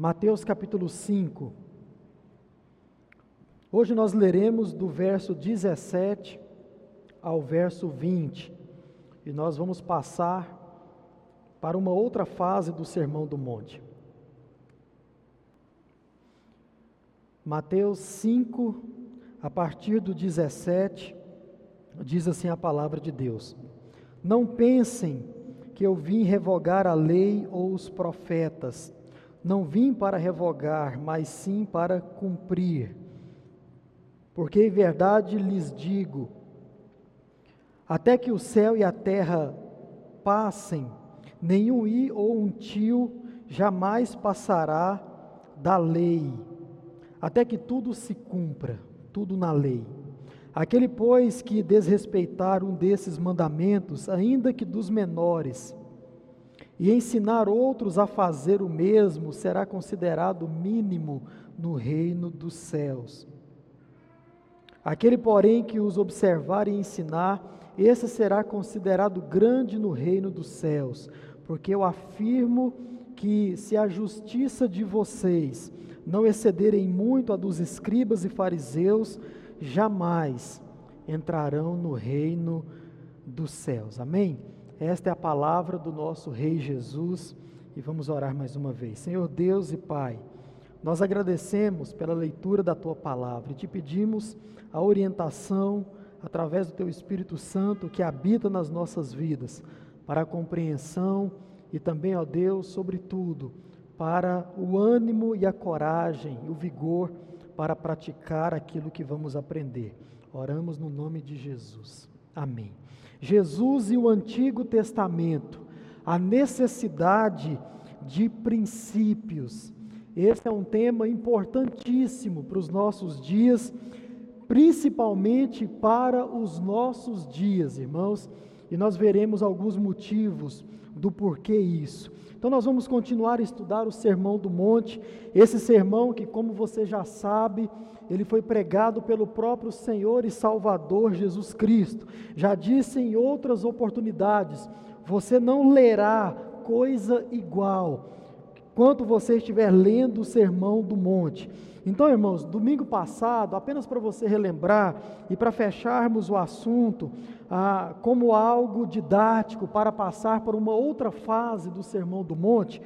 Mateus capítulo 5. Hoje nós leremos do verso 17 ao verso 20 e nós vamos passar para uma outra fase do Sermão do Monte. Mateus 5, a partir do 17, diz assim a palavra de Deus: Não pensem que eu vim revogar a lei ou os profetas. Não vim para revogar, mas sim para cumprir. Porque em verdade lhes digo: até que o céu e a terra passem, nenhum i ou um tio jamais passará da lei, até que tudo se cumpra, tudo na lei. Aquele, pois, que desrespeitar um desses mandamentos, ainda que dos menores, e ensinar outros a fazer o mesmo, será considerado mínimo no reino dos céus. Aquele, porém, que os observar e ensinar, esse será considerado grande no reino dos céus, porque eu afirmo que se a justiça de vocês não excederem muito a dos escribas e fariseus, jamais entrarão no reino dos céus. Amém? Esta é a palavra do nosso Rei Jesus e vamos orar mais uma vez. Senhor Deus e Pai, nós agradecemos pela leitura da tua palavra e te pedimos a orientação através do teu Espírito Santo que habita nas nossas vidas para a compreensão e também, ó Deus, sobretudo, para o ânimo e a coragem, o vigor para praticar aquilo que vamos aprender. Oramos no nome de Jesus. Amém. Jesus e o Antigo Testamento, a necessidade de princípios. Esse é um tema importantíssimo para os nossos dias, principalmente para os nossos dias, irmãos, e nós veremos alguns motivos do porquê isso. Então, nós vamos continuar a estudar o Sermão do Monte, esse sermão que, como você já sabe, ele foi pregado pelo próprio Senhor e Salvador Jesus Cristo. Já disse em outras oportunidades: você não lerá coisa igual quanto você estiver lendo o Sermão do Monte. Então, irmãos, domingo passado, apenas para você relembrar e para fecharmos o assunto, ah, como algo didático para passar para uma outra fase do Sermão do Monte,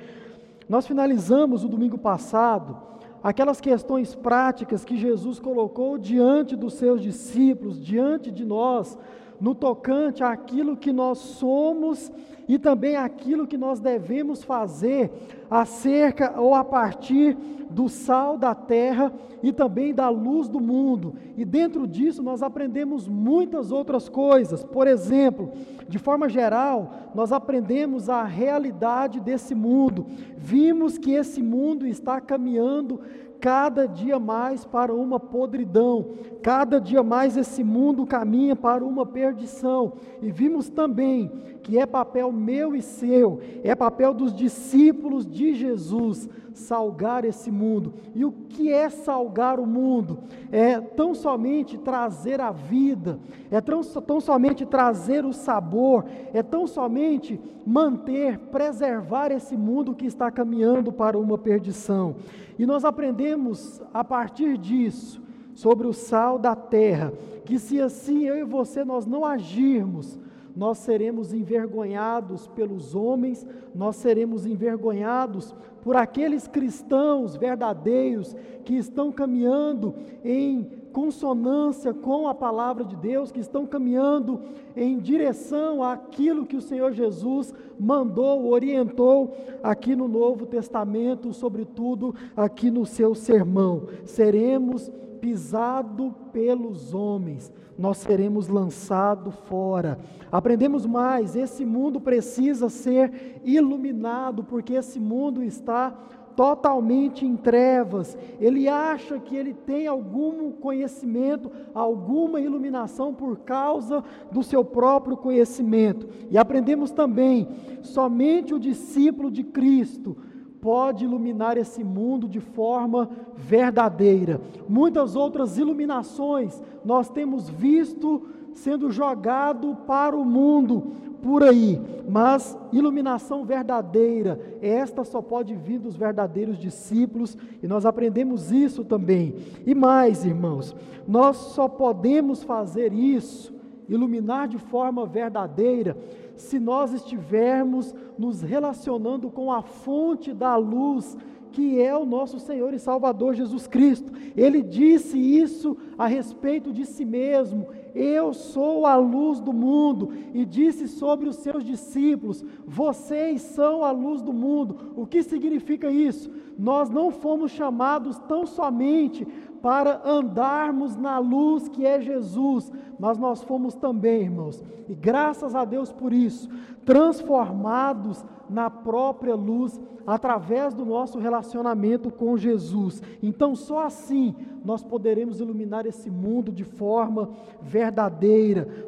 nós finalizamos o domingo passado aquelas questões práticas que Jesus colocou diante dos seus discípulos, diante de nós, no tocante àquilo que nós somos e também aquilo que nós devemos fazer acerca ou a partir do sal da terra e também da luz do mundo. E dentro disso nós aprendemos muitas outras coisas. Por exemplo, de forma geral, nós aprendemos a realidade desse mundo. Vimos que esse mundo está caminhando cada dia mais para uma podridão, cada dia mais esse mundo caminha para uma perdição. E vimos também que é papel meu e seu, é papel dos discípulos de Jesus salgar esse mundo. E o que é salgar o mundo? É tão somente trazer a vida, é tão, tão somente trazer o sabor, é tão somente manter, preservar esse mundo que está caminhando para uma perdição. E nós aprendemos a partir disso sobre o sal da terra, que se assim eu e você nós não agirmos, nós seremos envergonhados pelos homens, nós seremos envergonhados por aqueles cristãos verdadeiros que estão caminhando em consonância com a palavra de Deus, que estão caminhando em direção àquilo que o Senhor Jesus mandou, orientou aqui no Novo Testamento, sobretudo aqui no seu sermão. Seremos pisado pelos homens, nós seremos lançados fora. Aprendemos mais, esse mundo precisa ser iluminado, porque esse mundo está totalmente em trevas. Ele acha que ele tem algum conhecimento, alguma iluminação por causa do seu próprio conhecimento. E aprendemos também, somente o discípulo de Cristo pode iluminar esse mundo de forma verdadeira. Muitas outras iluminações nós temos visto sendo jogado para o mundo por aí, mas iluminação verdadeira, esta só pode vir dos verdadeiros discípulos, e nós aprendemos isso também. E mais, irmãos, nós só podemos fazer isso, iluminar de forma verdadeira, se nós estivermos nos relacionando com a fonte da luz que é o nosso Senhor e Salvador Jesus Cristo. Ele disse isso a respeito de si mesmo: Eu sou a luz do mundo. E disse sobre os seus discípulos: Vocês são a luz do mundo. O que significa isso? Nós não fomos chamados tão somente para andarmos na luz que é Jesus, mas nós fomos também, irmãos, e graças a Deus por isso, transformados na própria luz através do nosso relacionamento com Jesus. Então, só assim nós poderemos iluminar esse mundo de forma verdadeira.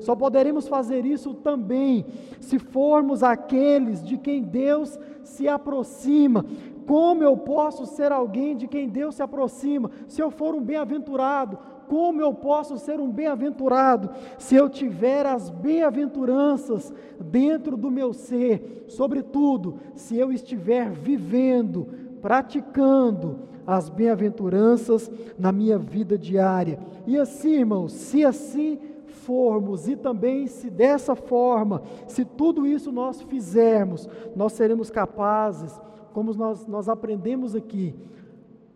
Só poderemos fazer isso também se formos aqueles de quem Deus se aproxima, como eu posso ser alguém de quem Deus se aproxima? Se eu for um bem-aventurado, como eu posso ser um bem-aventurado se eu tiver as bem-aventuranças dentro do meu ser? Sobretudo, se eu estiver vivendo, praticando as bem-aventuranças na minha vida diária. E assim, irmãos, se assim formos e também se dessa forma, se tudo isso nós fizermos, nós seremos capazes como nós, nós aprendemos aqui,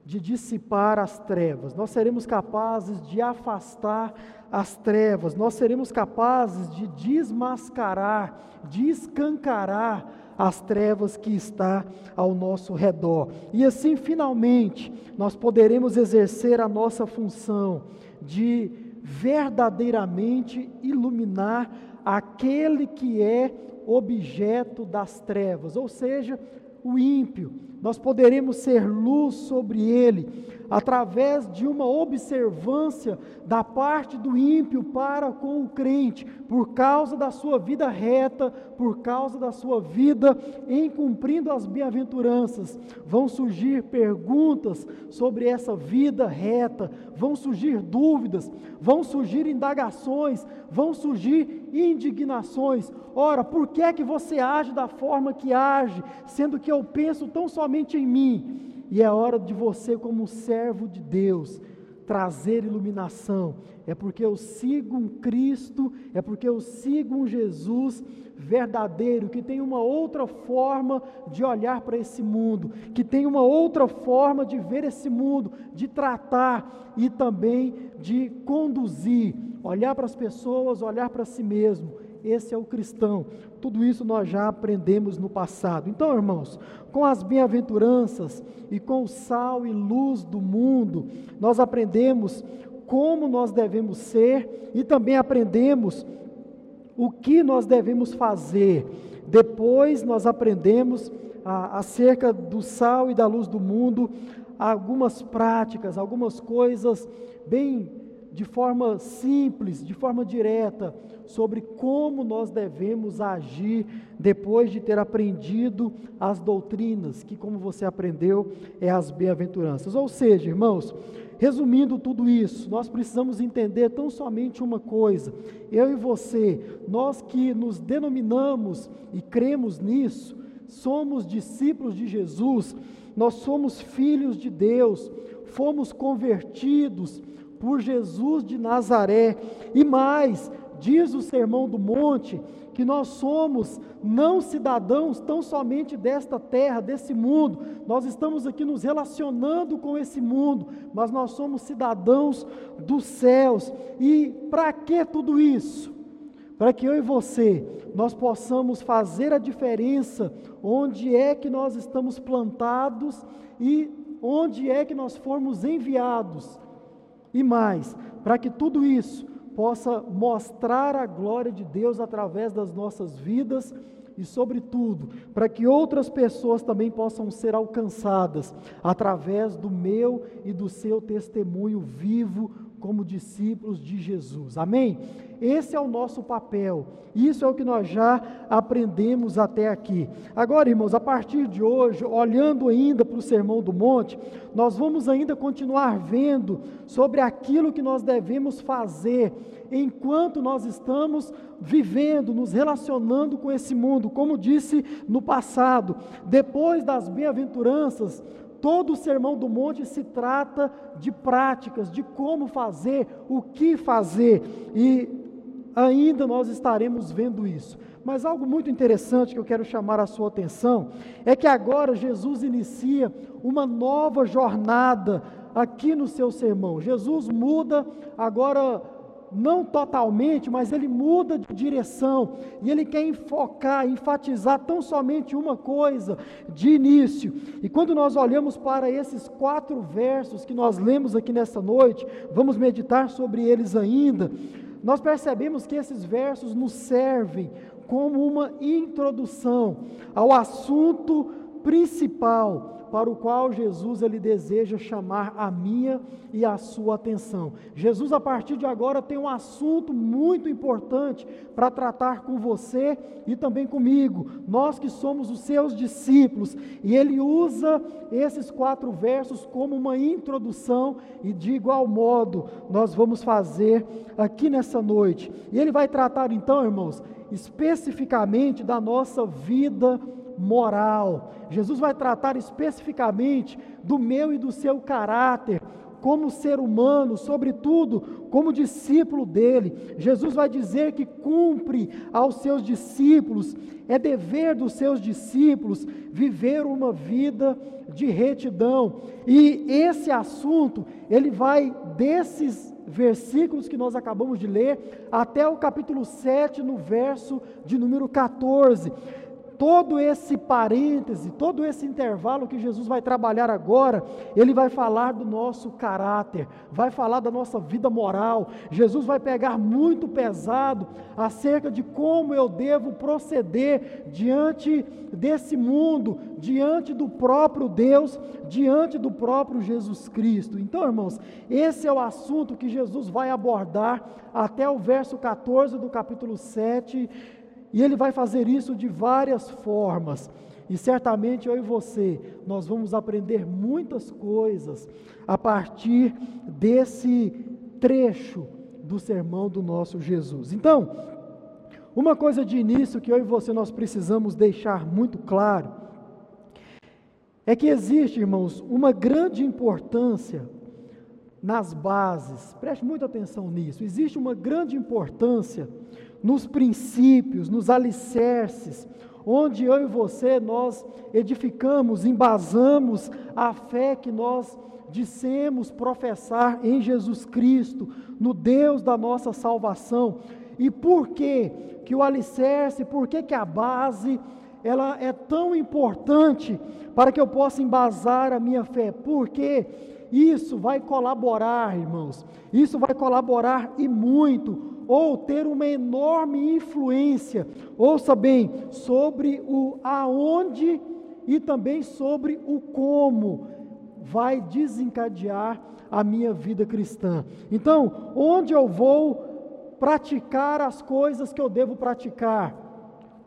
de dissipar as trevas, nós seremos capazes de afastar as trevas, nós seremos capazes de desmascarar, de escancarar as trevas que está ao nosso redor. E assim, finalmente, nós poderemos exercer a nossa função de verdadeiramente iluminar aquele que é objeto das trevas, ou seja, o ímpio, nós poderemos ser luz sobre ele, através de uma observância da parte do ímpio para com o crente, por causa da sua vida reta, por causa da sua vida em cumprindo as bem-aventuranças. Vão surgir perguntas sobre essa vida reta, vão surgir dúvidas, vão surgir indagações, vão surgir indignações. Ora, por que é que você age da forma que age, sendo que eu penso tão somente em mim? E é hora de você, como servo de Deus, trazer iluminação. É porque eu sigo um Cristo, é porque eu sigo um Jesus verdadeiro, que tem uma outra forma de olhar para esse mundo, que tem uma outra forma de ver esse mundo, de tratar e também de conduzir, olhar para as pessoas, olhar para si mesmo esse é o cristão. Tudo isso nós já aprendemos no passado. Então, irmãos, com as bem-aventuranças e com o sal e luz do mundo, nós aprendemos como nós devemos ser e também aprendemos o que nós devemos fazer. Depois nós aprendemos a, acerca do sal e da luz do mundo, algumas práticas, algumas coisas bem de forma simples, de forma direta, sobre como nós devemos agir depois de ter aprendido as doutrinas, que, como você aprendeu, é as bem-aventuranças. Ou seja, irmãos, resumindo tudo isso, nós precisamos entender tão somente uma coisa: eu e você, nós que nos denominamos e cremos nisso, somos discípulos de Jesus, nós somos filhos de Deus, fomos convertidos por Jesus de Nazaré. E mais, diz o Sermão do Monte, que nós somos não cidadãos tão somente desta terra, desse mundo, nós estamos aqui nos relacionando com esse mundo, mas nós somos cidadãos dos céus. E para que tudo isso? Para que eu e você nós possamos fazer a diferença onde é que nós estamos plantados e onde é que nós formos enviados e mais, para que tudo isso possa mostrar a glória de Deus através das nossas vidas e, sobretudo, para que outras pessoas também possam ser alcançadas através do meu e do seu testemunho vivo como discípulos de Jesus. Amém? Esse é o nosso papel. Isso é o que nós já aprendemos até aqui. Agora, irmãos, a partir de hoje, olhando ainda para o Sermão do Monte, nós vamos ainda continuar vendo sobre aquilo que nós devemos fazer enquanto nós estamos vivendo, nos relacionando com esse mundo. Como disse no passado, depois das bem-aventuranças, todo o Sermão do Monte se trata de práticas, de como fazer, o que fazer, e ainda nós estaremos vendo isso. Mas algo muito interessante que eu quero chamar a sua atenção é que agora Jesus inicia uma nova jornada aqui no seu sermão. Jesus muda agora não totalmente, mas ele muda de direção e ele quer enfocar, enfatizar tão somente uma coisa de início. E quando nós olhamos para esses quatro versos que nós lemos aqui nessa noite, vamos meditar sobre eles ainda. Nós percebemos que esses versos nos servem como uma introdução ao assunto principal para o qual Jesus ele deseja chamar a minha e a sua atenção. Jesus a partir de agora tem um assunto muito importante para tratar com você e também comigo, nós que somos os seus discípulos, e ele usa esses quatro versos como uma introdução e de igual modo nós vamos fazer aqui nessa noite. E ele vai tratar então, irmãos, especificamente da nossa vida moral. Jesus vai tratar especificamente do meu e do seu caráter, como ser humano, sobretudo como discípulo dele. Jesus vai dizer que cumpre aos seus discípulos, é dever dos seus discípulos viver uma vida de retidão. E esse assunto, ele vai desses versículos que nós acabamos de ler até o capítulo 7, no verso de número 14 todo esse parêntese, todo esse intervalo que Jesus vai trabalhar agora, ele vai falar do nosso caráter, vai falar da nossa vida moral. Jesus vai pegar muito pesado acerca de como eu devo proceder diante desse mundo, diante do próprio Deus, diante do próprio Jesus Cristo. Então, irmãos, esse é o assunto que Jesus vai abordar até o verso 14 do capítulo 7 e ele vai fazer isso de várias formas. E certamente eu e você, nós vamos aprender muitas coisas a partir desse trecho do sermão do nosso Jesus. Então, uma coisa de início que eu e você nós precisamos deixar muito claro é que existe, irmãos, uma grande importância nas bases. Preste muita atenção nisso. Existe uma grande importância nos princípios, nos alicerces, onde eu e você nós edificamos, embasamos a fé que nós dissemos professar em Jesus Cristo, no Deus da nossa salvação. E por que que o alicerce, por que que a base ela é tão importante para que eu possa embasar a minha fé? Porque isso vai colaborar, irmãos. Isso vai colaborar e muito ou ter uma enorme influência, ouça bem, sobre o aonde e também sobre o como vai desencadear a minha vida cristã. Então, onde eu vou praticar as coisas que eu devo praticar?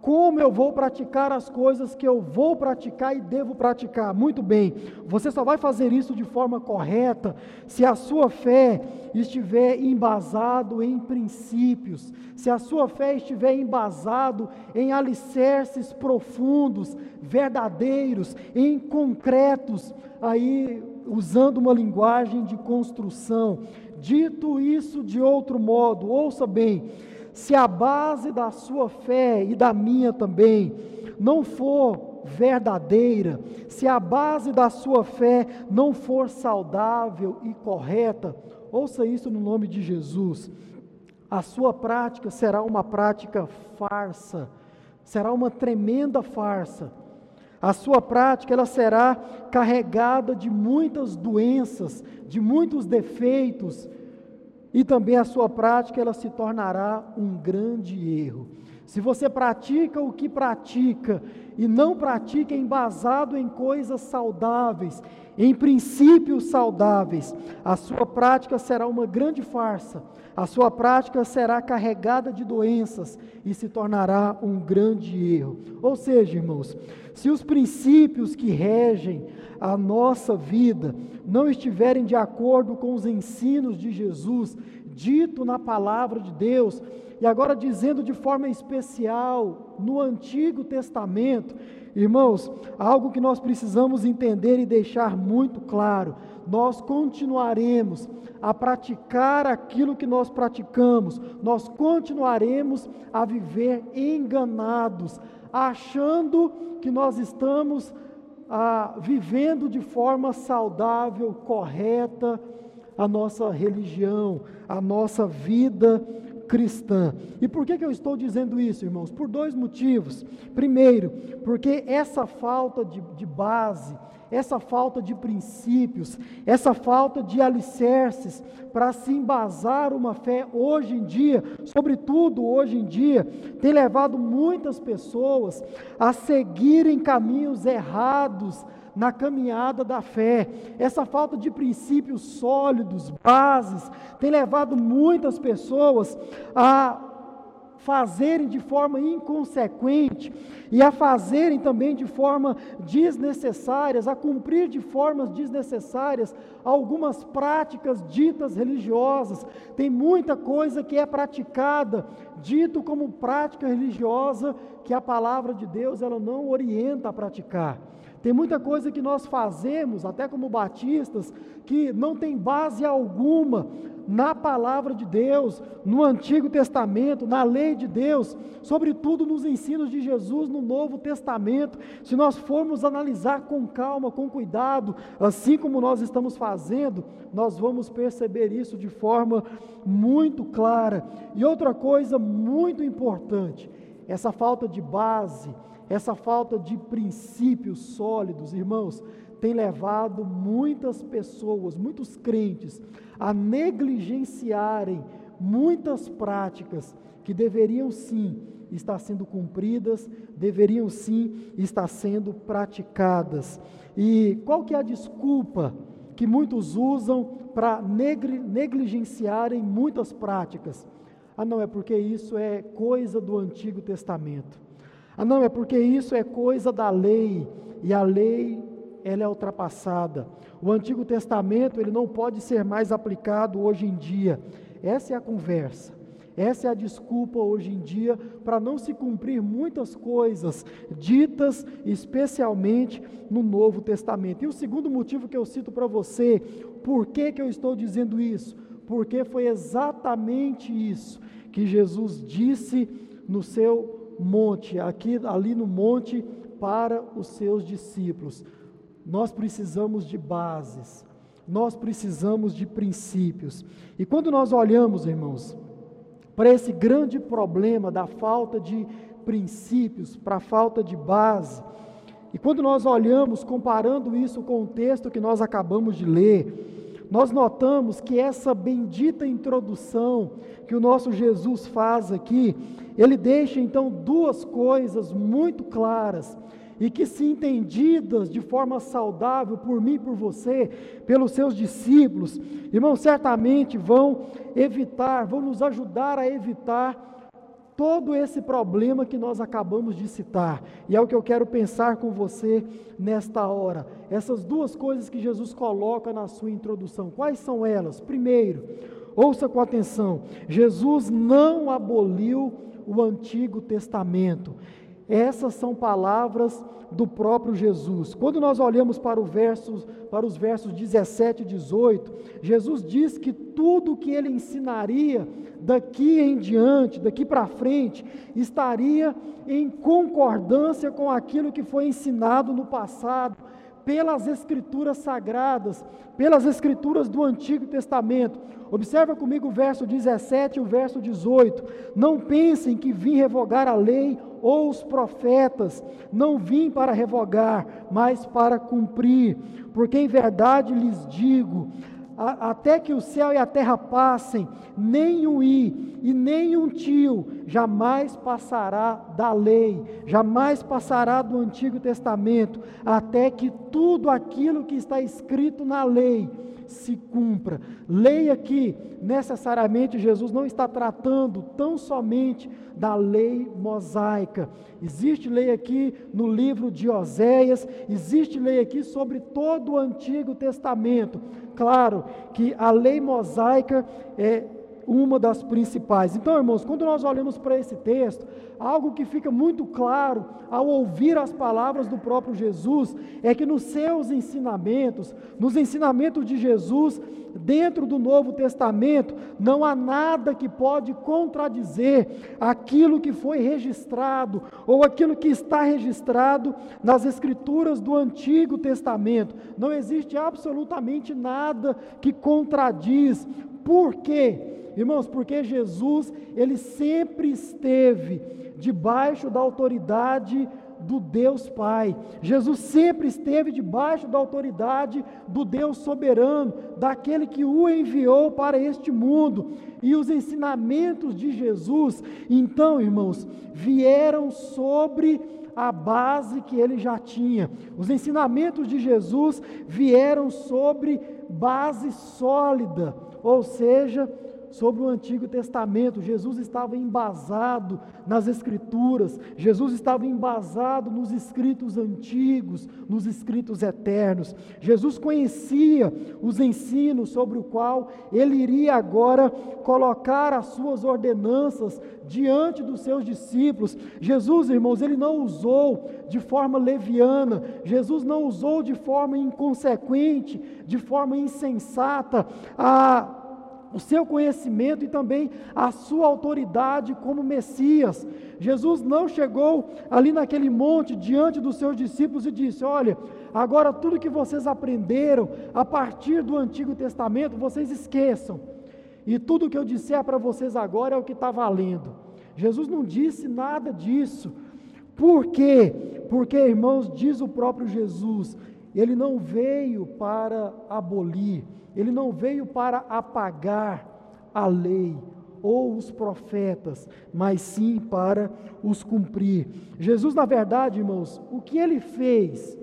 Como eu vou praticar as coisas que eu vou praticar e devo praticar. Muito bem, você só vai fazer isso de forma correta se a sua fé estiver embasado em princípios, se a sua fé estiver embasado em alicerces profundos, verdadeiros, em concretos, aí usando uma linguagem de construção. Dito isso de outro modo, ouça bem, se a base da sua fé e da minha também não for verdadeira, se a base da sua fé não for saudável e correta, ouça isso no nome de Jesus. A sua prática será uma prática farsa, será uma tremenda farsa. A sua prática ela será carregada de muitas doenças, de muitos defeitos, e também a sua prática ela se tornará um grande erro. Se você pratica o que pratica e não pratica embasado em coisas saudáveis, em princípios saudáveis, a sua prática será uma grande farsa, a sua prática será carregada de doenças e se tornará um grande erro. Ou seja, irmãos, se os princípios que regem a nossa vida não estiverem de acordo com os ensinos de Jesus, dito na palavra de Deus, e agora dizendo de forma especial no Antigo Testamento, irmãos, algo que nós precisamos entender e deixar muito claro: nós continuaremos a praticar aquilo que nós praticamos, nós continuaremos a viver enganados, achando que nós estamos ah, vivendo de forma saudável, correta, a nossa religião, a nossa vida cristã. E por que, que eu estou dizendo isso, irmãos? Por dois motivos. Primeiro, porque essa falta de, de base, essa falta de princípios, essa falta de alicerces para se embasar uma fé hoje em dia, sobretudo hoje em dia, tem levado muitas pessoas a seguirem caminhos errados na caminhada da fé. Essa falta de princípios sólidos, bases, tem levado muitas pessoas a fazerem de forma inconsequente e a fazerem também de forma desnecessárias, a cumprir de formas desnecessárias algumas práticas ditas religiosas. Tem muita coisa que é praticada, dito como prática religiosa, que a palavra de Deus ela não orienta a praticar. Tem muita coisa que nós fazemos, até como batistas, que não tem base alguma na palavra de Deus, no Antigo Testamento, na lei de Deus, sobretudo nos ensinos de Jesus no Novo Testamento. Se nós formos analisar com calma, com cuidado, assim como nós estamos fazendo, nós vamos perceber isso de forma muito clara. E outra coisa muito importante, essa falta de base, essa falta de princípios sólidos, irmãos, tem levado muitas pessoas, muitos crentes, a negligenciarem muitas práticas que deveriam sim estar sendo cumpridas, deveriam sim estar sendo praticadas. E qual que é a desculpa que muitos usam para negligenciarem muitas práticas? Ah, não, é porque isso é coisa do Antigo Testamento. Ah, não, é porque isso é coisa da lei, e a lei ela é ultrapassada. O Antigo Testamento ele não pode ser mais aplicado hoje em dia. Essa é a conversa. Essa é a desculpa hoje em dia para não se cumprir muitas coisas ditas especialmente no Novo Testamento. E o segundo motivo que eu cito para você, por que, que eu estou dizendo isso? Porque foi exatamente isso que Jesus disse no seu monte, aqui ali no monte para os seus discípulos. Nós precisamos de bases, nós precisamos de princípios. E quando nós olhamos, irmãos, para esse grande problema da falta de princípios, para a falta de base, e quando nós olhamos, comparando isso com o texto que nós acabamos de ler, nós notamos que essa bendita introdução que o nosso Jesus faz aqui, ele deixa então duas coisas muito claras e que, se entendidas de forma saudável por mim e por você, pelos seus discípulos, irmãos, certamente vão evitar, vão nos ajudar a evitar todo esse problema que nós acabamos de citar. E é o que eu quero pensar com você nesta hora. Essas duas coisas que Jesus coloca na sua introdução. Quais são elas? Primeiro, ouça com atenção: Jesus não aboliu o Antigo Testamento. Essas são palavras do próprio Jesus. Quando nós olhamos para, o para os versos 17 e 18, Jesus diz que tudo que ele ensinaria daqui em diante, daqui para frente, estaria em concordância com aquilo que foi ensinado no passado, pelas Escrituras sagradas, pelas Escrituras do Antigo Testamento. Observa comigo o verso 17 e o verso 18. Não pensem que vim revogar a lei ou os profetas. Não vim para revogar, mas para cumprir. Porque em verdade lhes digo: a, até que o céu e a terra passem, nem um i e nem um tio jamais passará da lei, jamais passará do Antigo Testamento, até que tudo aquilo que está escrito na lei se cumpra. Leia que necessariamente Jesus não está tratando tão somente da lei mosaica. Existe lei aqui no livro de Oséias, existe lei aqui sobre todo o Antigo Testamento. Claro que a lei mosaica é uma das principais. Então, irmãos, quando nós olhamos para esse texto, algo que fica muito claro ao ouvir as palavras do próprio Jesus é que nos seus ensinamentos, nos ensinamentos de Jesus, dentro do Novo Testamento, não há nada que pode contradizer aquilo que foi registrado ou aquilo que está registrado nas Escrituras do Antigo Testamento. Não existe absolutamente nada que contradiz. Por quê? Irmãos, porque Jesus, ele sempre esteve debaixo da autoridade do Deus Pai. Jesus sempre esteve debaixo da autoridade do Deus soberano, daquele que o enviou para este mundo. E os ensinamentos de Jesus, então, irmãos, vieram sobre a base que ele já tinha. Os ensinamentos de Jesus vieram sobre base sólida, ou seja, sobre o Antigo Testamento. Jesus estava embasado nas Escrituras, Jesus estava embasado nos escritos antigos, nos escritos eternos. Jesus conhecia os ensinos sobre o qual ele iria agora colocar as suas ordenanças diante dos seus discípulos. Jesus, irmãos, ele não usou de forma leviana, Jesus não usou de forma inconsequente, de forma insensata a o seu conhecimento e também a sua autoridade como Messias. Jesus não chegou ali naquele monte diante dos seus discípulos e disse: Olha, agora tudo que vocês aprenderam a partir do Antigo Testamento, vocês esqueçam, e tudo que eu disser para vocês agora é o que está valendo. Jesus não disse nada disso. Por quê? Porque, irmãos, diz o próprio Jesus, ele não veio para abolir, ele não veio para apagar a lei ou os profetas, mas sim para os cumprir. Jesus, na verdade, irmãos, o que ele fez?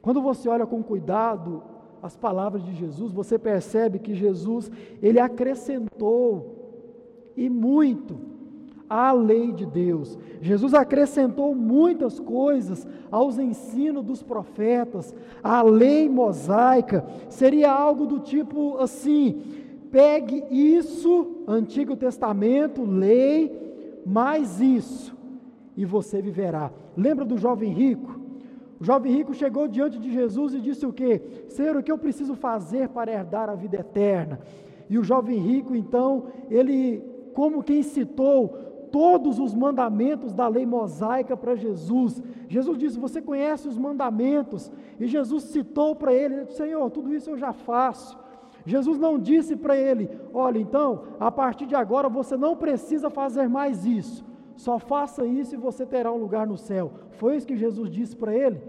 Quando você olha com cuidado as palavras de Jesus, você percebe que Jesus, ele acrescentou e muito à lei de Deus. Jesus acrescentou muitas coisas aos ensinos dos profetas. A lei mosaica seria algo do tipo assim: pegue isso, Antigo Testamento, lei, mais isso, e você viverá. Lembra do jovem rico? O jovem rico chegou diante de Jesus e disse o que? Senhor, o que eu preciso fazer para herdar a vida eterna? E o jovem rico, então, ele, como quem citou todos os mandamentos da lei mosaica para Jesus. Jesus disse: Você conhece os mandamentos? E Jesus citou para ele: Senhor, tudo isso eu já faço. Jesus não disse para ele: Olha, então, a partir de agora você não precisa fazer mais isso. Só faça isso e você terá um lugar no céu. Foi isso que Jesus disse para ele?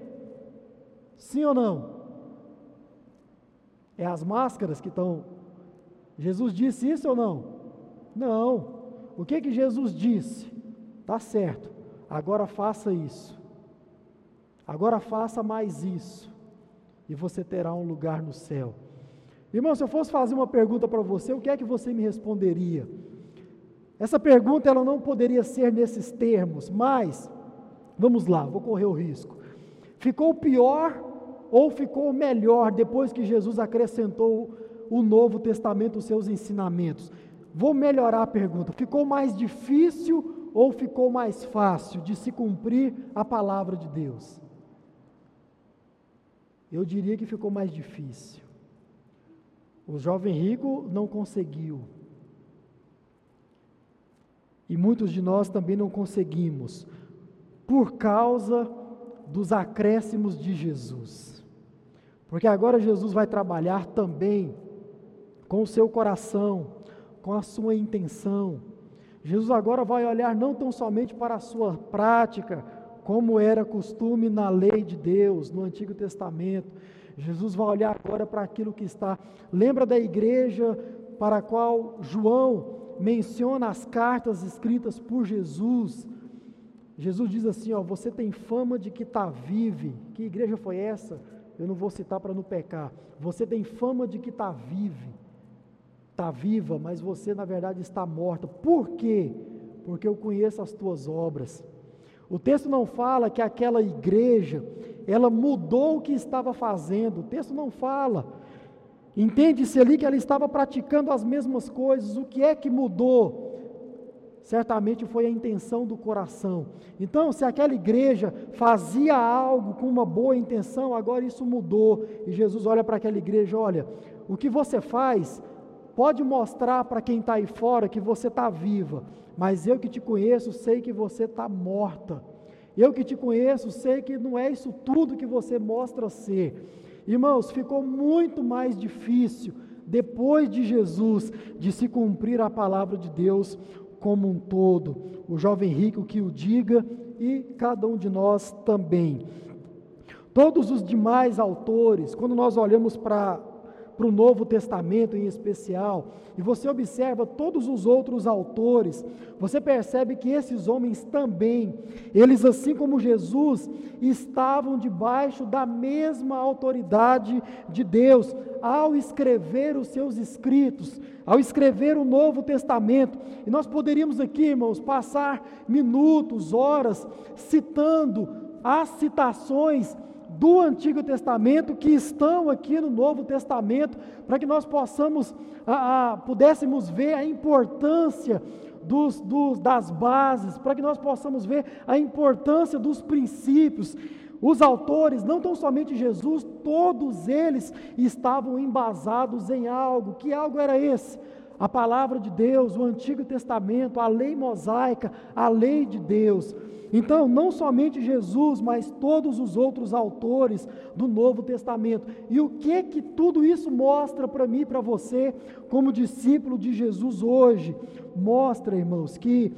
Sim ou não? É as máscaras que estão. Jesus disse isso ou não? Não. O que que Jesus disse? Tá certo. Agora faça isso. Agora faça mais isso. E você terá um lugar no céu. Irmão, se eu fosse fazer uma pergunta para você, o que é que você me responderia? Essa pergunta ela não poderia ser nesses termos, mas vamos lá, vou correr o risco. Ficou pior ou ficou melhor depois que Jesus acrescentou o Novo Testamento, os seus ensinamentos? Vou melhorar a pergunta: ficou mais difícil ou ficou mais fácil de se cumprir a palavra de Deus? Eu diria que ficou mais difícil. O jovem rico não conseguiu. E muitos de nós também não conseguimos, por causa dos acréscimos de Jesus. Porque agora Jesus vai trabalhar também com o seu coração, com a sua intenção. Jesus agora vai olhar não tão somente para a sua prática como era costume na lei de Deus, no Antigo Testamento. Jesus vai olhar agora para aquilo que está. Lembra da igreja para a qual João menciona as cartas escritas por Jesus. Jesus diz assim: ó, você tem fama de que está vive. Que igreja foi essa? Eu não vou citar para não pecar. Você tem fama de que está vive, está viva, mas você na verdade está morta. Por quê? Porque eu conheço as tuas obras. O texto não fala que aquela igreja ela mudou o que estava fazendo. O texto não fala. Entende-se ali que ela estava praticando as mesmas coisas. O que é que mudou? Certamente foi a intenção do coração. Então, se aquela igreja fazia algo com uma boa intenção, agora isso mudou. E Jesus olha para aquela igreja: olha, o que você faz pode mostrar para quem está aí fora que você está viva, mas eu que te conheço sei que você está morta. Eu que te conheço sei que não é isso tudo que você mostra ser. Irmãos, ficou muito mais difícil depois de Jesus de se cumprir a palavra de Deus como um todo. O jovem rico que o diga e cada um de nós também. Todos os demais autores, quando nós olhamos para para o Novo Testamento em especial, e você observa todos os outros autores, você percebe que esses homens também, eles assim como Jesus, estavam debaixo da mesma autoridade de Deus ao escrever os seus escritos, ao escrever o Novo Testamento. E nós poderíamos aqui, irmãos, passar minutos, horas citando as citações do Antigo Testamento que estão aqui no Novo Testamento, para que nós possamos, a, a, pudéssemos ver a importância dos, dos, das bases, para que nós possamos ver a importância dos princípios. Os autores, não tão somente Jesus, todos eles estavam embasados em algo. Que algo era esse? A palavra de Deus, o Antigo Testamento, a lei mosaica, a lei de Deus. Então, não somente Jesus, mas todos os outros autores do Novo Testamento. E o que que tudo isso mostra para mim e para você, como discípulo de Jesus hoje? Mostra, irmãos, que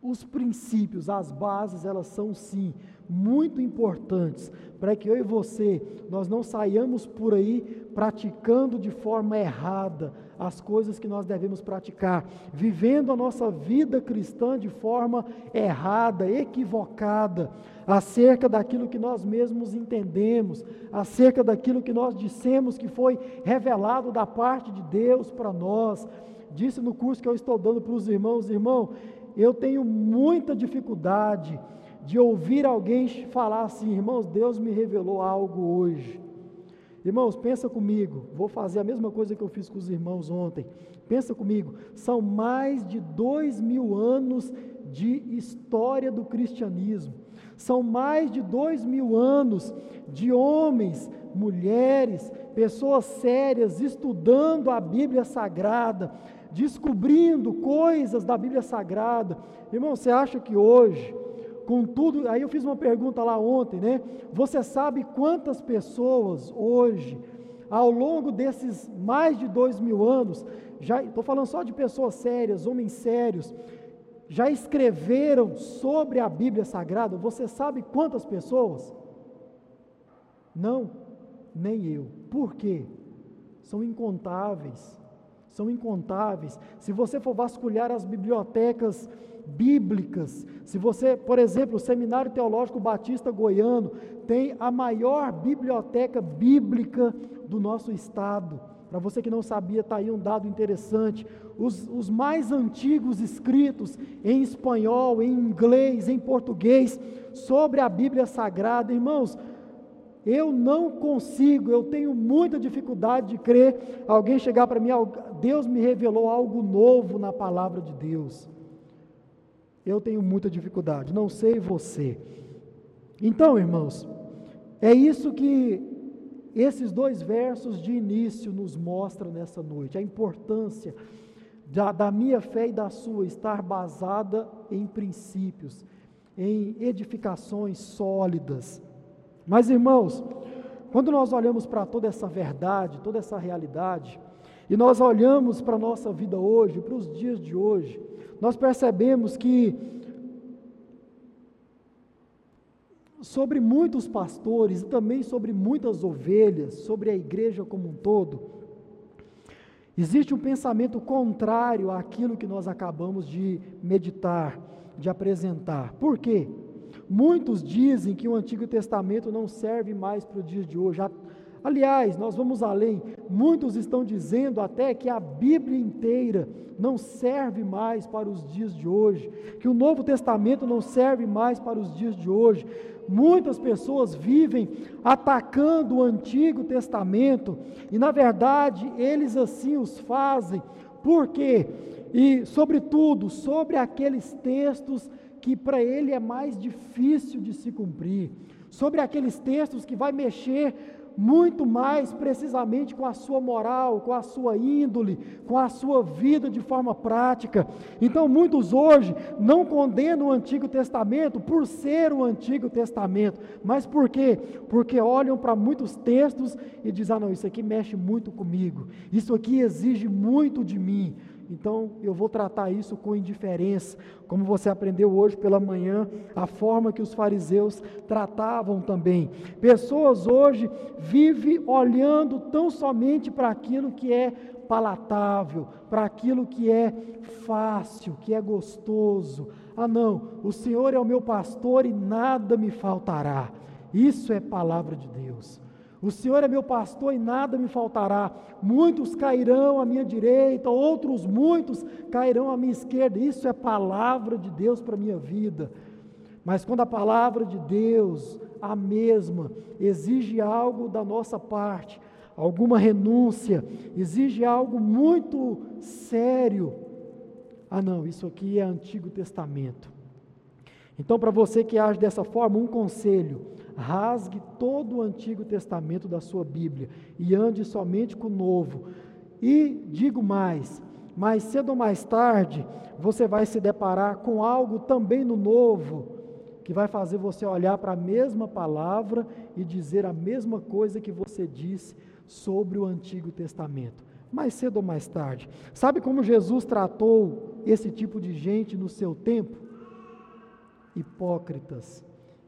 os princípios, as bases, elas são sim muito importantes para que eu e você nós não saiamos por aí praticando de forma errada as coisas que nós devemos praticar, vivendo a nossa vida cristã de forma errada, equivocada, acerca daquilo que nós mesmos entendemos, acerca daquilo que nós dissemos que foi revelado da parte de Deus para nós. Disse no curso que eu estou dando para os irmãos, irmão, eu tenho muita dificuldade de ouvir alguém falar assim, irmãos, Deus me revelou algo hoje. Irmãos, pensa comigo, vou fazer a mesma coisa que eu fiz com os irmãos ontem. Pensa comigo, são mais de dois mil anos de história do cristianismo. São mais de dois mil anos de homens, mulheres, pessoas sérias estudando a Bíblia Sagrada, descobrindo coisas da Bíblia Sagrada. Irmão, você acha que hoje Contudo, aí eu fiz uma pergunta lá ontem, né? Você sabe quantas pessoas hoje, ao longo desses mais de dois mil anos, já estou falando só de pessoas sérias, homens sérios, já escreveram sobre a Bíblia Sagrada? Você sabe quantas pessoas? Não, nem eu. Por quê? São incontáveis. São incontáveis. Se você for vasculhar as bibliotecas bíblicas. Se você, por exemplo, o Seminário Teológico Batista Goiano tem a maior biblioteca bíblica do nosso estado. Para você que não sabia, está aí um dado interessante. Os, os mais antigos escritos em espanhol, em inglês, em português, sobre a Bíblia Sagrada, irmãos, eu não consigo, eu tenho muita dificuldade de crer alguém chegar para mim, Deus me revelou algo novo na palavra de Deus. Eu tenho muita dificuldade, não sei você. Então, irmãos, é isso que esses dois versos de início nos mostram nessa noite, a importância da, da minha fé e da sua estar basada em princípios, em edificações sólidas. Mas, irmãos, quando nós olhamos para toda essa verdade, toda essa realidade, e nós olhamos para a nossa vida hoje, para os dias de hoje, nós percebemos que sobre muitos pastores e também sobre muitas ovelhas, sobre a igreja como um todo, existe um pensamento contrário àquilo que nós acabamos de meditar, de apresentar. Por quê? Muitos dizem que o Antigo Testamento não serve mais para o dia de hoje. Aliás, nós vamos além. Muitos estão dizendo até que a Bíblia inteira não serve mais para os dias de hoje, que o Novo Testamento não serve mais para os dias de hoje. Muitas pessoas vivem atacando o Antigo Testamento e, na verdade, eles assim os fazem. Por quê? E, sobretudo, sobre aqueles textos que para ele é mais difícil de se cumprir, sobre aqueles textos que vai mexer muito mais precisamente com a sua moral, com a sua índole, com a sua vida de forma prática. Então, muitos hoje não condenam o Antigo Testamento por ser o Antigo Testamento, mas por quê? Porque olham para muitos textos e dizem: ah, não, isso aqui mexe muito comigo, isso aqui exige muito de mim. Então eu vou tratar isso com indiferença, como você aprendeu hoje pela manhã, a forma que os fariseus tratavam também. Pessoas hoje vivem olhando tão somente para aquilo que é palatável, para aquilo que é fácil, que é gostoso. Ah, não, o Senhor é o meu pastor e nada me faltará. Isso é palavra de Deus. O Senhor é meu pastor e nada me faltará. Muitos cairão à minha direita, outros muitos cairão à minha esquerda. Isso é palavra de Deus para a minha vida. Mas quando a palavra de Deus, a mesma, exige algo da nossa parte, alguma renúncia, exige algo muito sério. Ah, não, isso aqui é Antigo Testamento. Então, para você que age dessa forma, um conselho: rasgue todo o Antigo Testamento da sua Bíblia e ande somente com o Novo. E digo mais: mais cedo ou mais tarde, você vai se deparar com algo também no Novo, que vai fazer você olhar para a mesma palavra e dizer a mesma coisa que você disse sobre o Antigo Testamento. Mais cedo ou mais tarde. Sabe como Jesus tratou esse tipo de gente no seu tempo? Hipócritas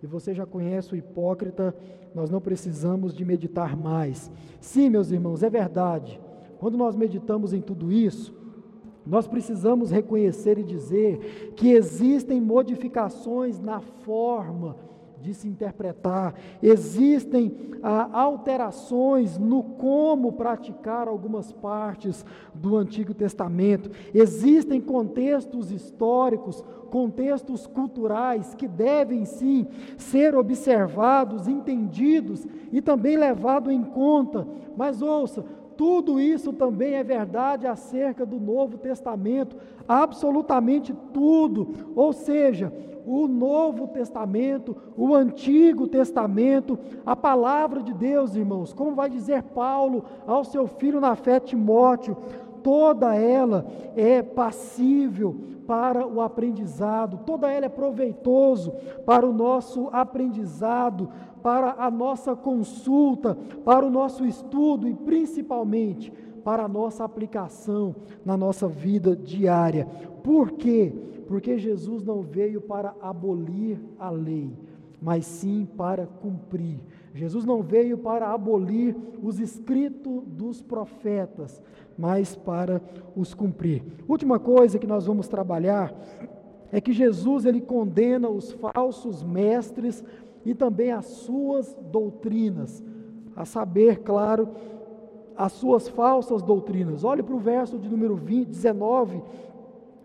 e você já conhece o hipócrita, nós não precisamos de meditar mais. Sim, meus irmãos, é verdade. Quando nós meditamos em tudo isso, nós precisamos reconhecer e dizer que existem modificações na forma de se interpretar, existem ah, alterações no como praticar algumas partes do Antigo Testamento, existem contextos históricos, contextos culturais que devem sim ser observados, entendidos e também levados em conta. Mas ouça, tudo isso também é verdade acerca do Novo Testamento, absolutamente tudo. Ou seja, o Novo Testamento, o Antigo Testamento, a palavra de Deus, irmãos, como vai dizer Paulo ao seu filho na fé Timóteo, toda ela é passível para o aprendizado, toda ela é proveitoso para o nosso aprendizado, para a nossa consulta, para o nosso estudo e principalmente para a nossa aplicação na nossa vida diária. Por quê? Porque Jesus não veio para abolir a lei, mas sim para cumprir. Jesus não veio para abolir os escritos dos profetas, mas para os cumprir. Última coisa que nós vamos trabalhar é que Jesus ele condena os falsos mestres e também as suas doutrinas, a saber, claro, as suas falsas doutrinas. Olhe para o verso de número 20, 19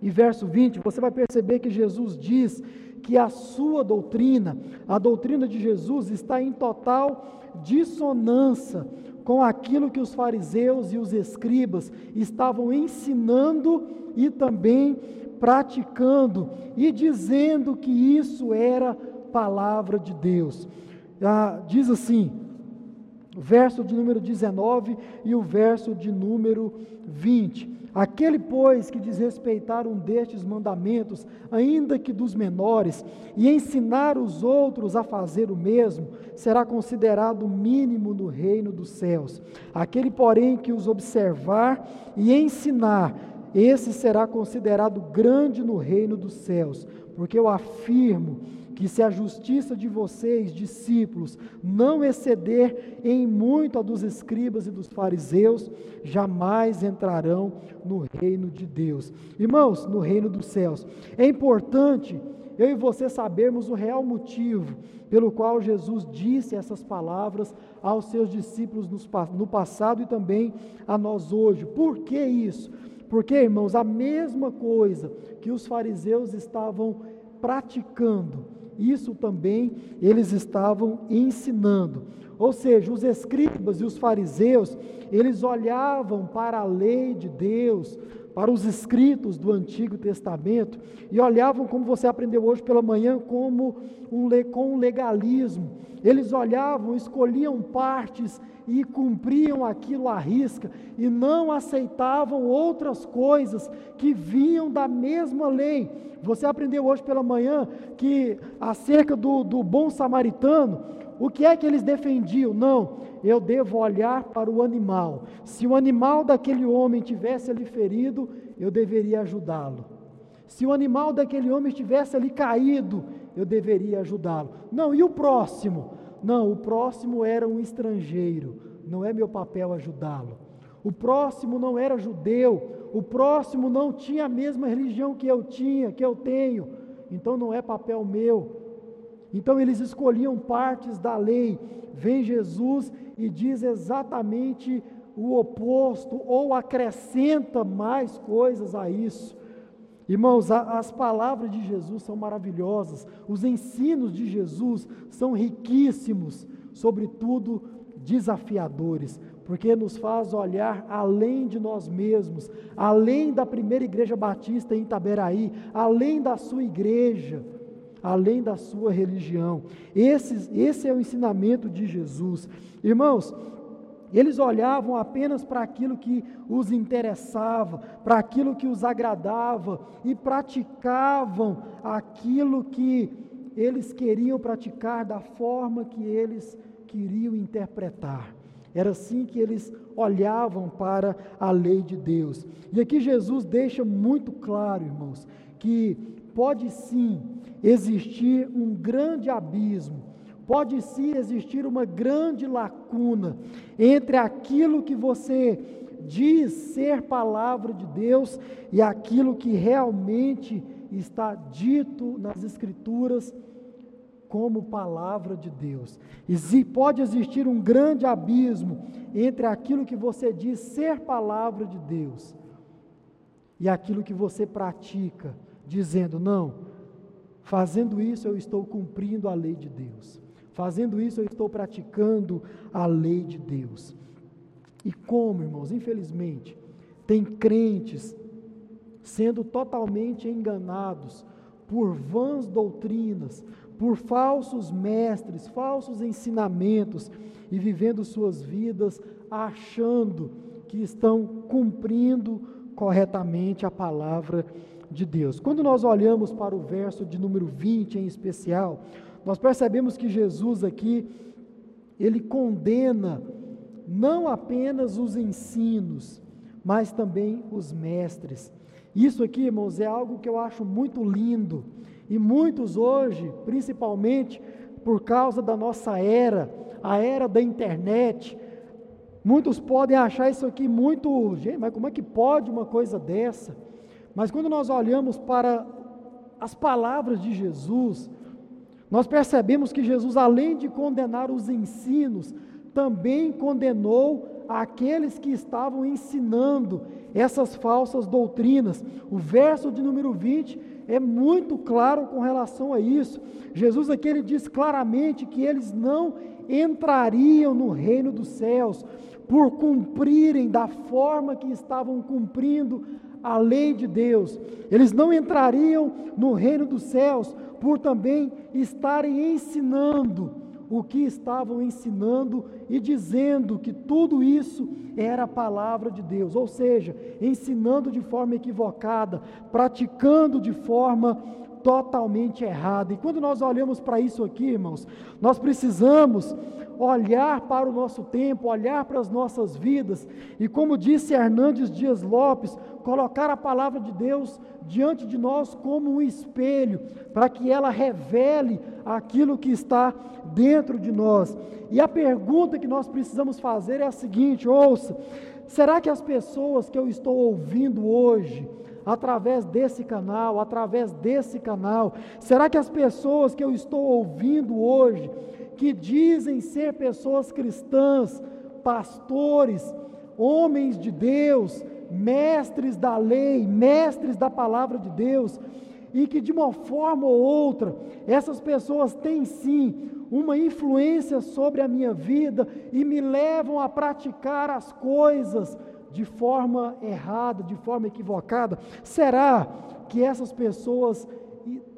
e verso 20, você vai perceber que Jesus diz que a sua doutrina, a doutrina de Jesus, está em total dissonância com aquilo que os fariseus e os escribas estavam ensinando e também praticando e dizendo que isso era palavra de Deus. Ah, diz assim, verso de número 19 e o verso de número 20. Aquele, pois, que desrespeitar um destes mandamentos, ainda que dos menores, e ensinar os outros a fazer o mesmo, será considerado mínimo no reino dos céus. Aquele, porém, que os observar e ensinar, esse será considerado grande no reino dos céus, porque eu afirmo que se a justiça de vocês, discípulos, não exceder em muito a dos escribas e dos fariseus, jamais entrarão no reino de Deus. Irmãos, no reino dos céus. É importante eu e você sabermos o real motivo pelo qual Jesus disse essas palavras aos seus discípulos no passado e também a nós hoje. Por que isso? Porque, irmãos, a mesma coisa que os fariseus estavam praticando, isso também eles estavam ensinando. Ou seja, os escribas e os fariseus, eles olhavam para a lei de Deus, para os escritos do Antigo Testamento e olhavam, como você aprendeu hoje pela manhã, como um, com um legalismo. Eles olhavam, escolhiam partes e cumpriam aquilo à risca e não aceitavam outras coisas que vinham da mesma lei. Você aprendeu hoje pela manhã que acerca do, do bom samaritano, o que é que eles defendiam? Não, eu devo olhar para o animal. Se o animal daquele homem tivesse ali ferido, eu deveria ajudá-lo. Se o animal daquele homem estivesse ali caído, eu deveria ajudá-lo. Não, e o próximo? Não, o próximo era um estrangeiro, não é meu papel ajudá-lo. O próximo não era judeu, o próximo não tinha a mesma religião que eu tinha, que eu tenho, então não é papel meu. Então eles escolhiam partes da lei. Vem Jesus e diz exatamente o oposto, ou acrescenta mais coisas a isso. Irmãos, as palavras de Jesus são maravilhosas, os ensinos de Jesus são riquíssimos, sobretudo desafiadores, porque nos faz olhar além de nós mesmos, além da primeira igreja batista em Itaberaí, além da sua igreja além da sua religião. Esse, esse é o ensinamento de Jesus. Irmãos, eles olhavam apenas para aquilo que os interessava, para aquilo que os agradava e praticavam aquilo que eles queriam praticar da forma que eles queriam interpretar. Era assim que eles olhavam para a lei de Deus. E aqui Jesus deixa muito claro, irmãos, que pode sim existir um grande abismo, pode sim existir uma grande lacuna entre aquilo que você diz ser palavra de Deus e aquilo que realmente está dito nas Escrituras como palavra de Deus. E pode existir um grande abismo entre aquilo que você diz ser palavra de Deus e aquilo que você pratica, dizendo, não, Fazendo isso, eu estou cumprindo a lei de Deus. Fazendo isso, eu estou praticando a lei de Deus. E como, irmãos, infelizmente, tem crentes sendo totalmente enganados por vãs doutrinas, por falsos mestres, falsos ensinamentos e vivendo suas vidas achando que estão cumprindo corretamente a palavra de Deus. Quando nós olhamos para o verso de número 20 em especial, nós percebemos que Jesus aqui, ele condena não apenas os ensinos, mas também os mestres. Isso aqui, irmãos, é algo que eu acho muito lindo. E muitos hoje, principalmente por causa da nossa era, a era da internet, muitos podem achar isso aqui muito, gente, mas como é que pode uma coisa dessa? Mas quando nós olhamos para as palavras de Jesus, nós percebemos que Jesus, além de condenar os ensinos, também condenou aqueles que estavam ensinando essas falsas doutrinas. O verso de número 20 é muito claro com relação a isso. Jesus aqui ele diz claramente que eles não entrariam no reino dos céus por cumprirem da forma que estavam cumprindo a lei de Deus. Eles não entrariam no reino dos céus por também estarem ensinando o que estavam ensinando e dizendo que tudo isso era a palavra de Deus, ou seja, ensinando de forma equivocada, praticando de forma totalmente errada. E quando nós olhamos para isso aqui, irmãos, nós precisamos olhar para o nosso tempo, olhar para as nossas vidas e, como disse Hernandes Dias Lopes, colocar a palavra de Deus diante de nós como um espelho, para que ela revele aquilo que está dentro de nós. E a pergunta que nós precisamos fazer é a seguinte: ouça, será que as pessoas que eu estou ouvindo hoje, através desse canal, através desse canal, será que as pessoas que eu estou ouvindo hoje, que dizem ser pessoas cristãs, pastores, homens de Deus, mestres da lei, mestres da palavra de Deus, e que de uma forma ou outra, essas pessoas têm sim uma influência sobre a minha vida e me levam a praticar as coisas de forma errada, de forma equivocada? Será que essas pessoas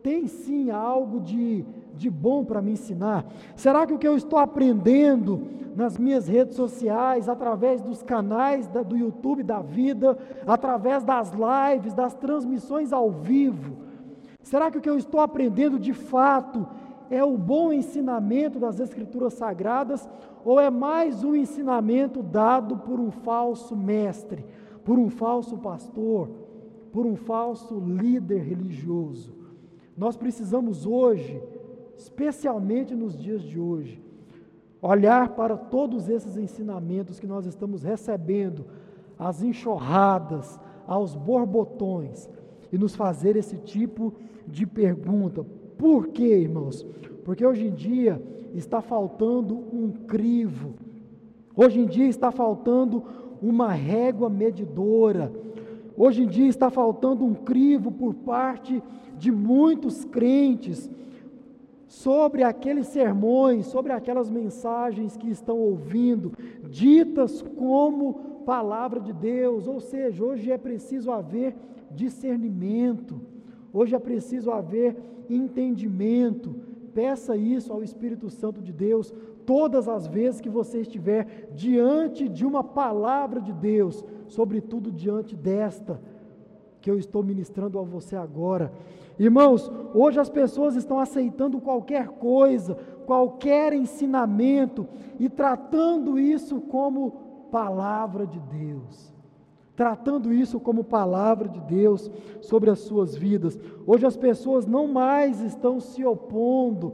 têm sim algo de, de bom para me ensinar? Será que o que eu estou aprendendo nas minhas redes sociais, através dos canais da, do YouTube da vida, através das lives, das transmissões ao vivo, será que o que eu estou aprendendo de fato é o bom ensinamento das Escrituras Sagradas ou é mais um ensinamento dado por um falso mestre, por um falso pastor, por um falso líder religioso? Nós precisamos hoje, especialmente nos dias de hoje, olhar para todos esses ensinamentos que nós estamos recebendo, as enxurradas, aos borbotões, e nos fazer esse tipo de pergunta: por quê, irmãos? Porque hoje em dia está faltando um crivo, hoje em dia está faltando uma régua medidora, hoje em dia está faltando um crivo por parte de muitos crentes sobre aqueles sermões, sobre aquelas mensagens que estão ouvindo, ditas como palavra de Deus, ou seja, hoje é preciso haver discernimento, hoje é preciso haver entendimento. Peça isso ao Espírito Santo de Deus todas as vezes que você estiver diante de uma palavra de Deus, sobretudo diante desta que eu estou ministrando a você agora. Irmãos, hoje as pessoas estão aceitando qualquer coisa, qualquer ensinamento e tratando isso como palavra de Deus tratando isso como palavra de Deus sobre as suas vidas. Hoje as pessoas não mais estão se opondo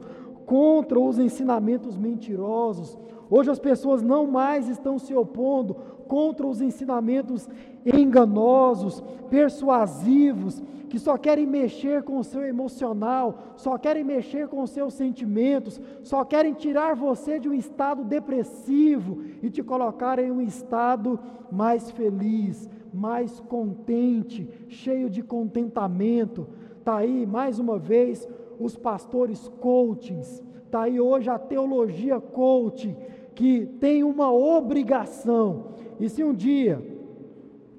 contra os ensinamentos mentirosos. Hoje as pessoas não mais estão se opondo contra os ensinamentos enganosos, persuasivos, que só querem mexer com o seu emocional, só querem mexer com os seus sentimentos, só querem tirar você de um estado depressivo e te colocar em um estado mais feliz, mais contente, cheio de contentamento. Está aí, mais uma vez, os pastores coachings, está aí hoje a teologia coaching, que tem uma obrigação. E se um dia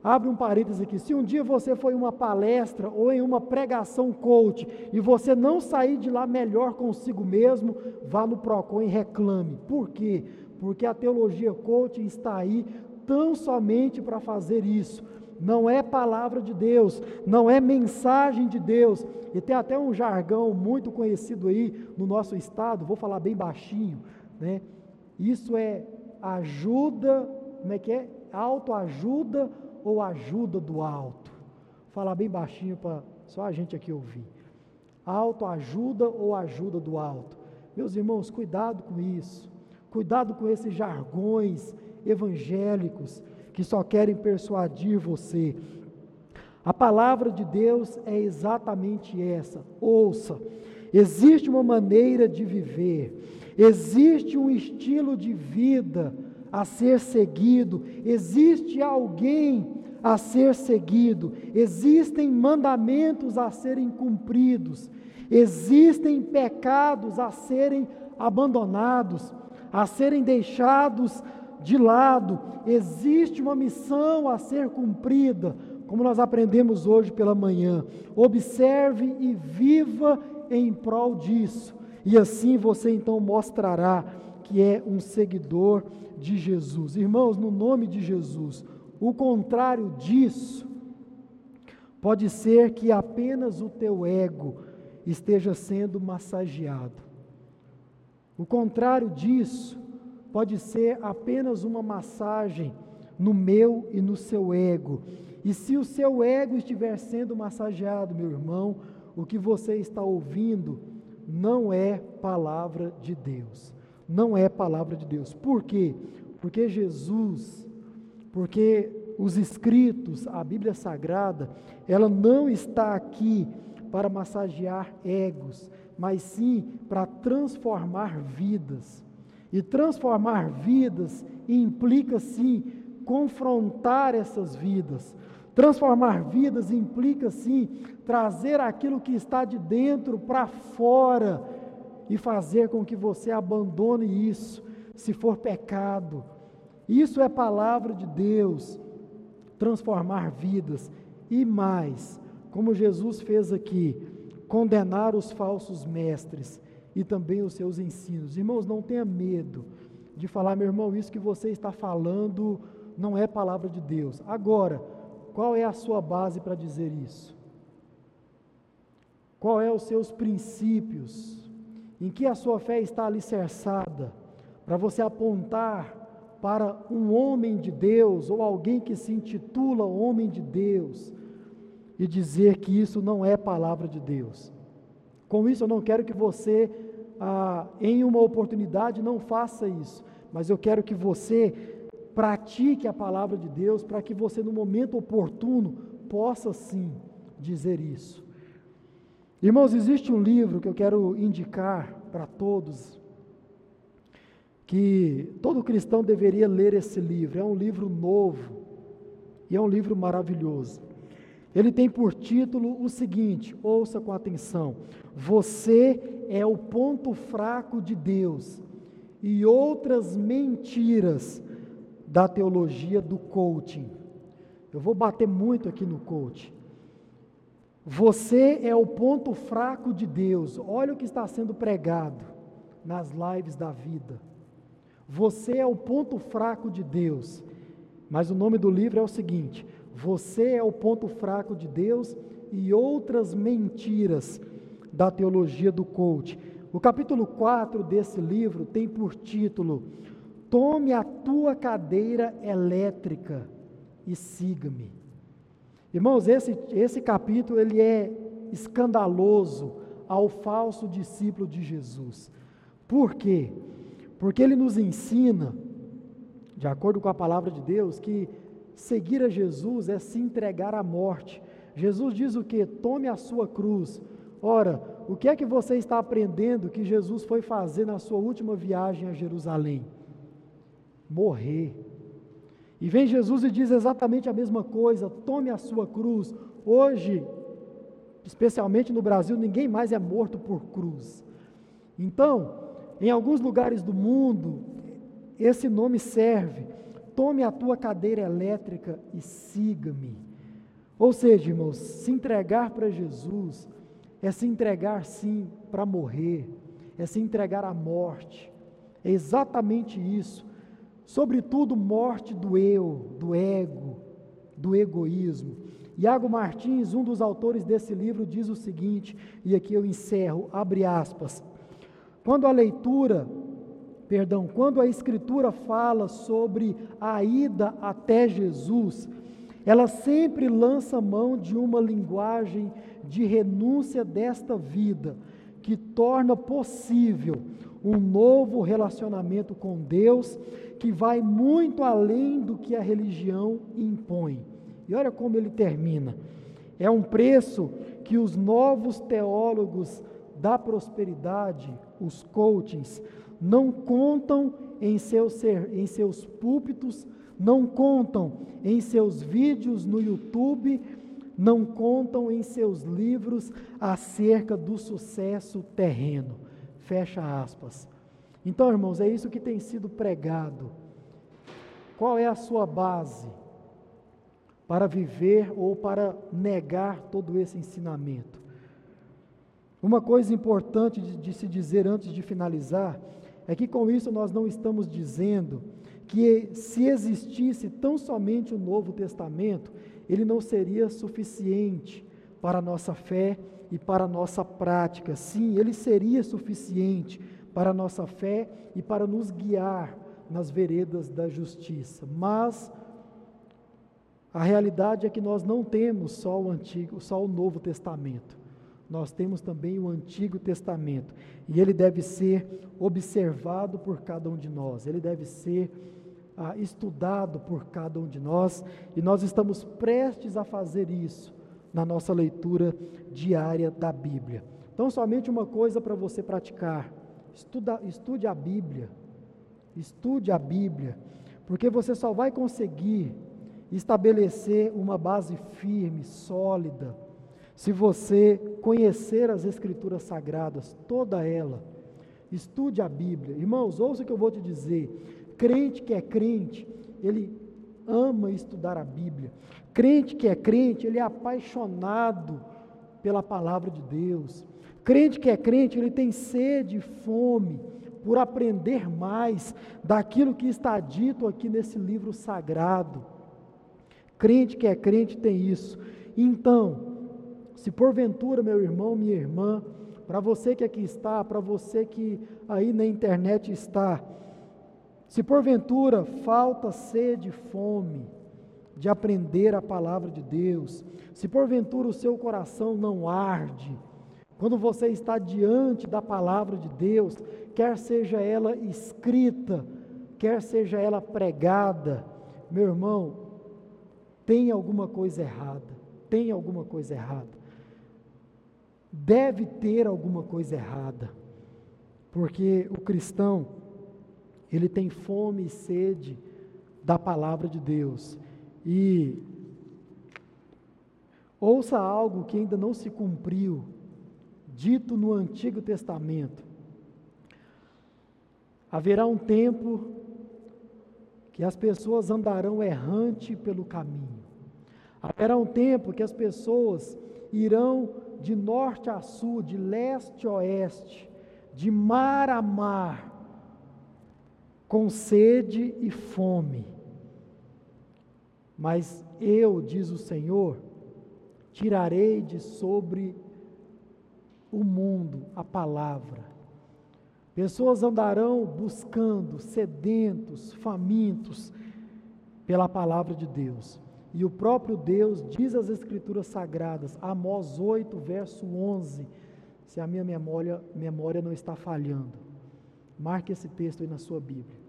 Abre um parênteses aqui. Se um dia você foi em uma palestra ou em uma pregação coach e você não sair de lá melhor consigo mesmo, vá no Procon e reclame. Por quê? Porque a teologia coach está aí tão somente para fazer isso. Não é palavra de Deus, não é mensagem de Deus. E tem até um jargão muito conhecido aí no nosso estado, vou falar bem baixinho, né? Isso é ajuda, como é que é? Autoajuda ou ajuda do alto? Falar bem baixinho para só a gente aqui ouvir. Autoajuda ou ajuda do alto? Meus irmãos, cuidado com isso. Cuidado com esses jargões evangélicos que só querem persuadir você. A palavra de Deus é exatamente essa. Ouça, existe uma maneira de viver, existe um estilo de vida a ser seguido, existe alguém a ser seguido, existem mandamentos a serem cumpridos, existem pecados a serem abandonados, a serem deixados de lado, existe uma missão a ser cumprida, como nós aprendemos hoje pela manhã. Observe e viva em prol disso, e assim você então mostrará que é um seguidor de Jesus. Irmãos, no nome de Jesus, o contrário disso pode ser que apenas o teu ego esteja sendo massageado. O contrário disso pode ser apenas uma massagem no meu e no seu ego. E se o seu ego estiver sendo massageado, meu irmão, o que você está ouvindo não é palavra de Deus. Não é palavra de Deus. Por quê? Porque Jesus, porque os escritos, a Bíblia Sagrada, ela não está aqui para massagear egos, mas sim para transformar vidas. E transformar vidas implica sim confrontar essas vidas. Transformar vidas implica sim trazer aquilo que está de dentro para fora e fazer com que você abandone isso, se for pecado. Isso é palavra de Deus. Transformar vidas e mais, como Jesus fez aqui, condenar os falsos mestres e também os seus ensinos. Irmãos, não tenha medo de falar, meu irmão, isso que você está falando não é palavra de Deus. Agora, qual é a sua base para dizer isso? Qual é os seus princípios? Em que a sua fé está alicerçada? Para você apontar para um homem de Deus ou alguém que se intitula homem de Deus e dizer que isso não é palavra de Deus. Com isso, eu não quero que você, ah, em uma oportunidade, não faça isso, mas eu quero que você pratique a palavra de Deus para que você, no momento oportuno, possa sim dizer isso. Irmãos, existe um livro que eu quero indicar para todos, que todo cristão deveria ler esse livro. É um livro novo e é um livro maravilhoso. Ele tem por título o seguinte: ouça com atenção. Você é o ponto fraco de Deus e outras mentiras da teologia do coaching. Eu vou bater muito aqui no coaching. Você é o ponto fraco de Deus. Olha o que está sendo pregado nas lives da vida. Você é o ponto fraco de Deus. Mas o nome do livro é o seguinte: você é o ponto fraco de Deus e outras mentiras da teologia do coach. O capítulo 4 desse livro tem por título: Tome a tua cadeira elétrica e siga-me. Irmãos, esse, esse capítulo ele é escandaloso ao falso discípulo de Jesus. Por quê? Porque ele nos ensina, de acordo com a palavra de Deus, que Seguir a Jesus é se entregar à morte. Jesus diz o que? Tome a sua cruz. Ora, o que é que você está aprendendo que Jesus foi fazer na sua última viagem a Jerusalém? Morrer. E vem Jesus e diz exatamente a mesma coisa: tome a sua cruz. Hoje, especialmente no Brasil, ninguém mais é morto por cruz. Então, em alguns lugares do mundo, esse nome serve tome a tua cadeira elétrica e siga-me. Ou seja, irmãos, se entregar para Jesus é se entregar sim para morrer, é se entregar à morte. É exatamente isso. Sobretudo, morte do eu, do ego, do egoísmo. Iago Martins, um dos autores desse livro, diz o seguinte, e aqui eu encerro, abre aspas. Quando a leitura perdão, quando a Escritura fala sobre a ida até Jesus, ela sempre lança mão de uma linguagem de renúncia desta vida, que torna possível um novo relacionamento com Deus, que vai muito além do que a religião impõe. E olha como ele termina. É um preço que os novos teólogos da prosperidade, os coachings, não contam em seus, em seus púlpitos, não contam em seus vídeos no YouTube, não contam em seus livros acerca do sucesso terreno. Fecha aspas. Então, irmãos, é isso que tem sido pregado. Qual é a sua base para viver ou para negar todo esse ensinamento? Uma coisa importante de, de se dizer antes de finalizar é que com isso nós não estamos dizendo que se existisse tão somente o Novo Testamento, ele não seria suficiente para a nossa fé e para a nossa prática. Sim, ele seria suficiente para a nossa fé e para nos guiar nas veredas da justiça. Mas a realidade é que nós não temos só o antigo, só o Novo Testamento. Nós temos também o Antigo Testamento, e ele deve ser observado por cada um de nós. Ele deve ser ah, estudado por cada um de nós, e nós estamos prestes a fazer isso na nossa leitura diária da Bíblia. Então, somente uma coisa para você praticar: estuda, estude a Bíblia. Estude a Bíblia, porque você só vai conseguir estabelecer uma base firme, sólida, se você conhecer as Escrituras Sagradas, toda ela. Estude a Bíblia. Irmãos, ouça o que eu vou te dizer. Crente que é crente, ele ama estudar a Bíblia. Crente que é crente, ele é apaixonado pela palavra de Deus. Crente que é crente, ele tem sede e fome por aprender mais daquilo que está dito aqui nesse livro sagrado. Crente que é crente tem isso. Então, se porventura, meu irmão, minha irmã, para você que aqui está, para você que aí na internet está, se porventura falta sede fome de aprender a palavra de Deus, se porventura o seu coração não arde, quando você está diante da palavra de Deus, quer seja ela escrita, quer seja ela pregada, meu irmão, tem alguma coisa errada, tem alguma coisa errada. Deve ter alguma coisa errada, porque o cristão, ele tem fome e sede da palavra de Deus, e ouça algo que ainda não se cumpriu, dito no Antigo Testamento. Haverá um tempo que as pessoas andarão errante pelo caminho. Haverá um tempo que as pessoas irão de norte a sul, de leste a oeste, de mar a mar, com sede e fome. Mas eu, diz o Senhor, tirarei de sobre o mundo, a palavra. Pessoas andarão buscando, sedentos, famintos pela palavra de Deus. E o próprio Deus diz as Escrituras Sagradas, Amós 8, verso 11, se a minha memória, memória não está falhando. Marque esse texto aí na sua Bíblia.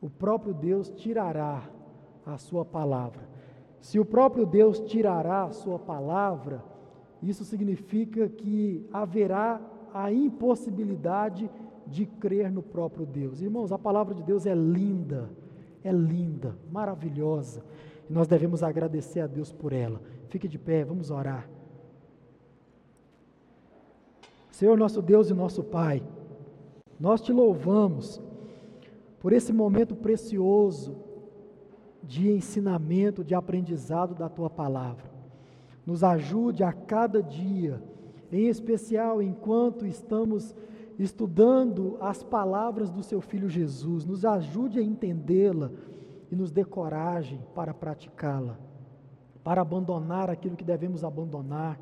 O próprio Deus tirará a sua palavra. Se o próprio Deus tirará a sua palavra, isso significa que haverá a impossibilidade de crer no próprio Deus. Irmãos, a palavra de Deus é linda, é linda, maravilhosa, e nós devemos agradecer a Deus por ela. Fique de pé, vamos orar. Senhor nosso Deus e nosso Pai, nós te louvamos por esse momento precioso de ensinamento, de aprendizado da tua palavra nos ajude a cada dia, em especial enquanto estamos estudando as palavras do seu filho Jesus, nos ajude a entendê-la e nos dê coragem para praticá-la, para abandonar aquilo que devemos abandonar,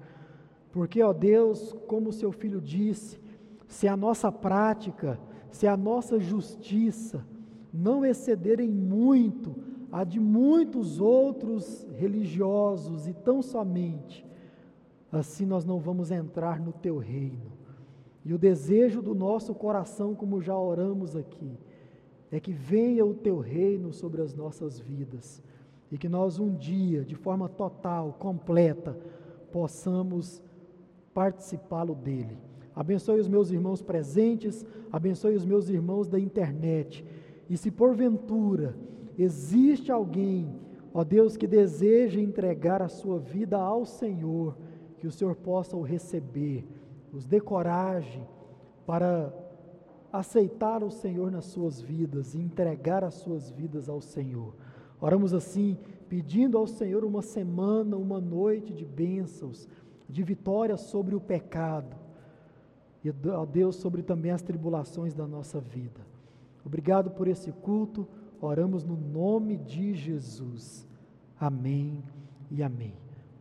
porque, ó Deus, como o seu filho disse, se a nossa prática, se a nossa justiça não excederem muito a de muitos outros religiosos e tão somente, assim nós não vamos entrar no teu reino. E o desejo do nosso coração, como já oramos aqui, é que venha o teu reino sobre as nossas vidas e que nós um dia, de forma total, completa, possamos participá-lo dele. Abençoe os meus irmãos presentes, abençoe os meus irmãos da internet. E se porventura Existe alguém, ó Deus, que deseja entregar a sua vida ao Senhor, que o Senhor possa o receber, os dê coragem para aceitar o Senhor nas suas vidas e entregar as suas vidas ao Senhor. Oramos assim, pedindo ao Senhor uma semana, uma noite de bênçãos, de vitória sobre o pecado e, ó Deus, sobre também as tribulações da nossa vida. Obrigado por esse culto. Oramos no nome de Jesus. Amém e amém.